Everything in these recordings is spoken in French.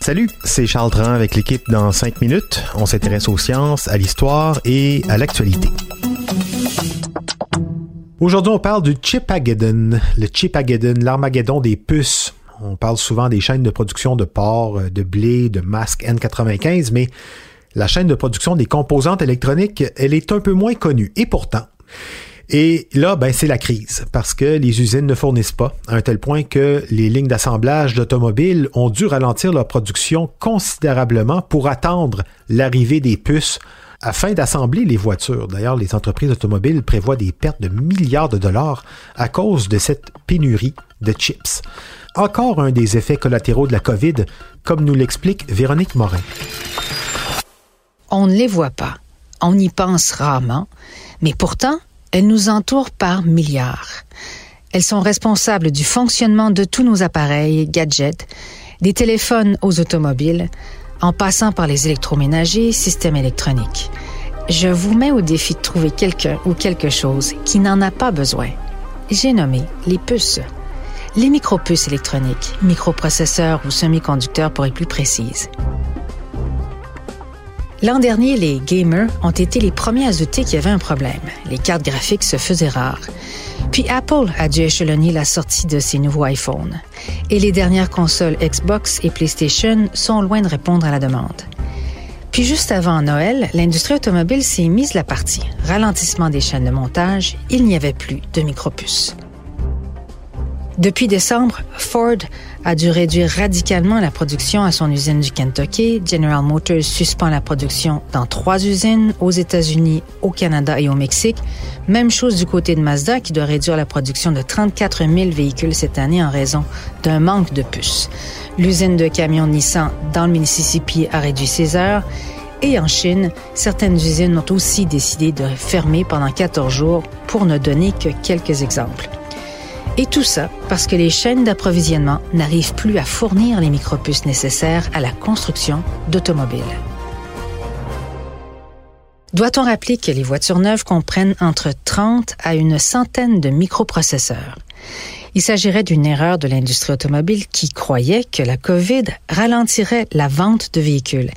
Salut, c'est Charles Dran avec l'équipe dans 5 minutes. On s'intéresse aux sciences, à l'histoire et à l'actualité. Aujourd'hui, on parle du Chipageddon, le Chipageddon, l'Armageddon des puces. On parle souvent des chaînes de production de porc, de blé, de masques N95, mais la chaîne de production des composantes électroniques, elle est un peu moins connue. Et pourtant, et là, ben, c'est la crise, parce que les usines ne fournissent pas, à un tel point que les lignes d'assemblage d'automobiles ont dû ralentir leur production considérablement pour attendre l'arrivée des puces afin d'assembler les voitures. D'ailleurs, les entreprises automobiles prévoient des pertes de milliards de dollars à cause de cette pénurie de chips. Encore un des effets collatéraux de la COVID, comme nous l'explique Véronique Morin. On ne les voit pas, on y pense rarement, mais pourtant, elles nous entourent par milliards. Elles sont responsables du fonctionnement de tous nos appareils, gadgets, des téléphones aux automobiles, en passant par les électroménagers, systèmes électroniques. Je vous mets au défi de trouver quelqu'un ou quelque chose qui n'en a pas besoin. J'ai nommé les puces. Les micropuces électroniques, microprocesseurs ou semi-conducteurs pour être plus précise. L'an dernier, les gamers ont été les premiers à douter qu'il y avait un problème. Les cartes graphiques se faisaient rares. Puis Apple a dû échelonner la sortie de ses nouveaux iPhones. Et les dernières consoles Xbox et PlayStation sont loin de répondre à la demande. Puis juste avant Noël, l'industrie automobile s'est mise la partie. Ralentissement des chaînes de montage, il n'y avait plus de micropuces. Depuis décembre, Ford a dû réduire radicalement la production à son usine du Kentucky. General Motors suspend la production dans trois usines aux États-Unis, au Canada et au Mexique. Même chose du côté de Mazda qui doit réduire la production de 34 000 véhicules cette année en raison d'un manque de puces. L'usine de camions Nissan dans le Mississippi a réduit ses heures. Et en Chine, certaines usines ont aussi décidé de fermer pendant 14 jours pour ne donner que quelques exemples. Et tout ça parce que les chaînes d'approvisionnement n'arrivent plus à fournir les micropuces nécessaires à la construction d'automobiles. Doit-on rappeler que les voitures neuves comprennent entre 30 à une centaine de microprocesseurs? Il s'agirait d'une erreur de l'industrie automobile qui croyait que la COVID ralentirait la vente de véhicules.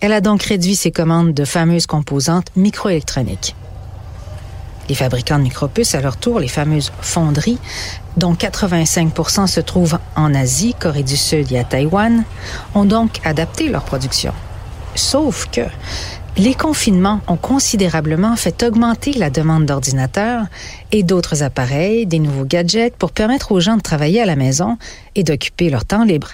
Elle a donc réduit ses commandes de fameuses composantes microélectroniques. Les fabricants de micropuces, à leur tour, les fameuses fonderies, dont 85 se trouvent en Asie, Corée du Sud et à Taïwan, ont donc adapté leur production. Sauf que les confinements ont considérablement fait augmenter la demande d'ordinateurs et d'autres appareils, des nouveaux gadgets pour permettre aux gens de travailler à la maison et d'occuper leur temps libre.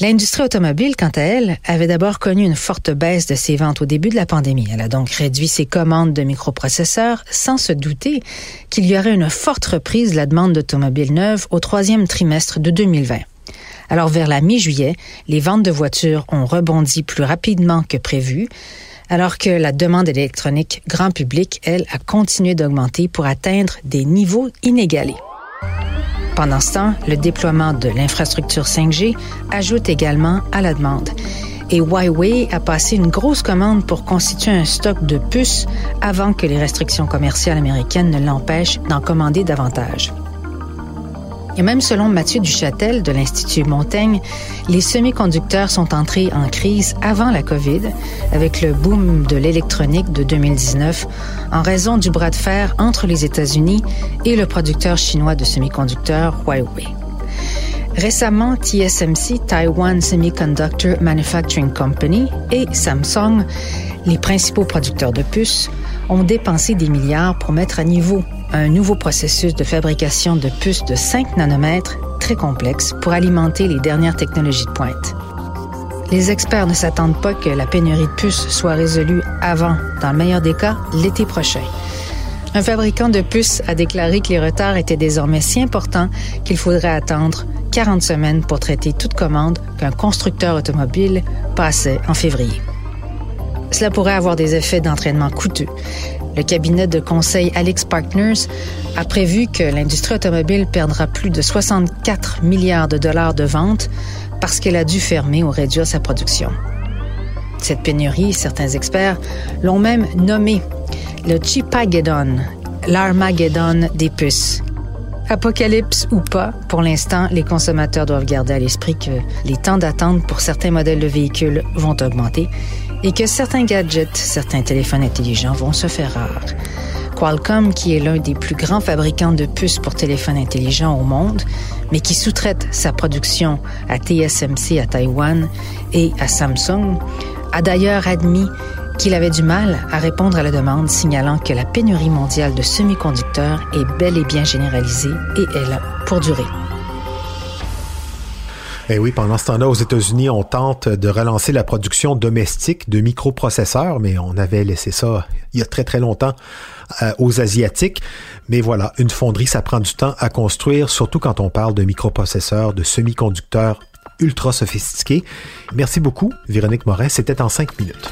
L'industrie automobile, quant à elle, avait d'abord connu une forte baisse de ses ventes au début de la pandémie. Elle a donc réduit ses commandes de microprocesseurs sans se douter qu'il y aurait une forte reprise de la demande d'automobiles neuves au troisième trimestre de 2020. Alors vers la mi-juillet, les ventes de voitures ont rebondi plus rapidement que prévu, alors que la demande électronique grand public, elle, a continué d'augmenter pour atteindre des niveaux inégalés. Pendant ce temps, le déploiement de l'infrastructure 5G ajoute également à la demande. Et Huawei a passé une grosse commande pour constituer un stock de puces avant que les restrictions commerciales américaines ne l'empêchent d'en commander davantage. Et même selon Mathieu Duchâtel de l'Institut Montaigne, les semi-conducteurs sont entrés en crise avant la COVID avec le boom de l'électronique de 2019 en raison du bras de fer entre les États-Unis et le producteur chinois de semi-conducteurs Huawei. Récemment, TSMC, Taiwan Semiconductor Manufacturing Company, et Samsung, les principaux producteurs de puces, ont dépensé des milliards pour mettre à niveau un nouveau processus de fabrication de puces de 5 nanomètres très complexe pour alimenter les dernières technologies de pointe. Les experts ne s'attendent pas que la pénurie de puces soit résolue avant, dans le meilleur des cas, l'été prochain. Un fabricant de puces a déclaré que les retards étaient désormais si importants qu'il faudrait attendre 40 semaines pour traiter toute commande qu'un constructeur automobile passait en février. Cela pourrait avoir des effets d'entraînement coûteux. Le cabinet de conseil Alex Partners a prévu que l'industrie automobile perdra plus de 64 milliards de dollars de ventes parce qu'elle a dû fermer ou réduire sa production. Cette pénurie, certains experts l'ont même nommé le Chipageddon, l'Armageddon des puces. Apocalypse ou pas, pour l'instant, les consommateurs doivent garder à l'esprit que les temps d'attente pour certains modèles de véhicules vont augmenter et que certains gadgets, certains téléphones intelligents vont se faire rares. Qualcomm, qui est l'un des plus grands fabricants de puces pour téléphones intelligents au monde, mais qui sous-traite sa production à TSMC à Taïwan et à Samsung, a d'ailleurs admis qu'il avait du mal à répondre à la demande, signalant que la pénurie mondiale de semi-conducteurs est bel et bien généralisée et est là pour durer. Eh oui, pendant ce temps-là, aux États-Unis, on tente de relancer la production domestique de microprocesseurs, mais on avait laissé ça il y a très très longtemps euh, aux Asiatiques. Mais voilà, une fonderie, ça prend du temps à construire, surtout quand on parle de microprocesseurs, de semi-conducteurs ultra sophistiqués. Merci beaucoup, Véronique Morin. C'était en cinq minutes.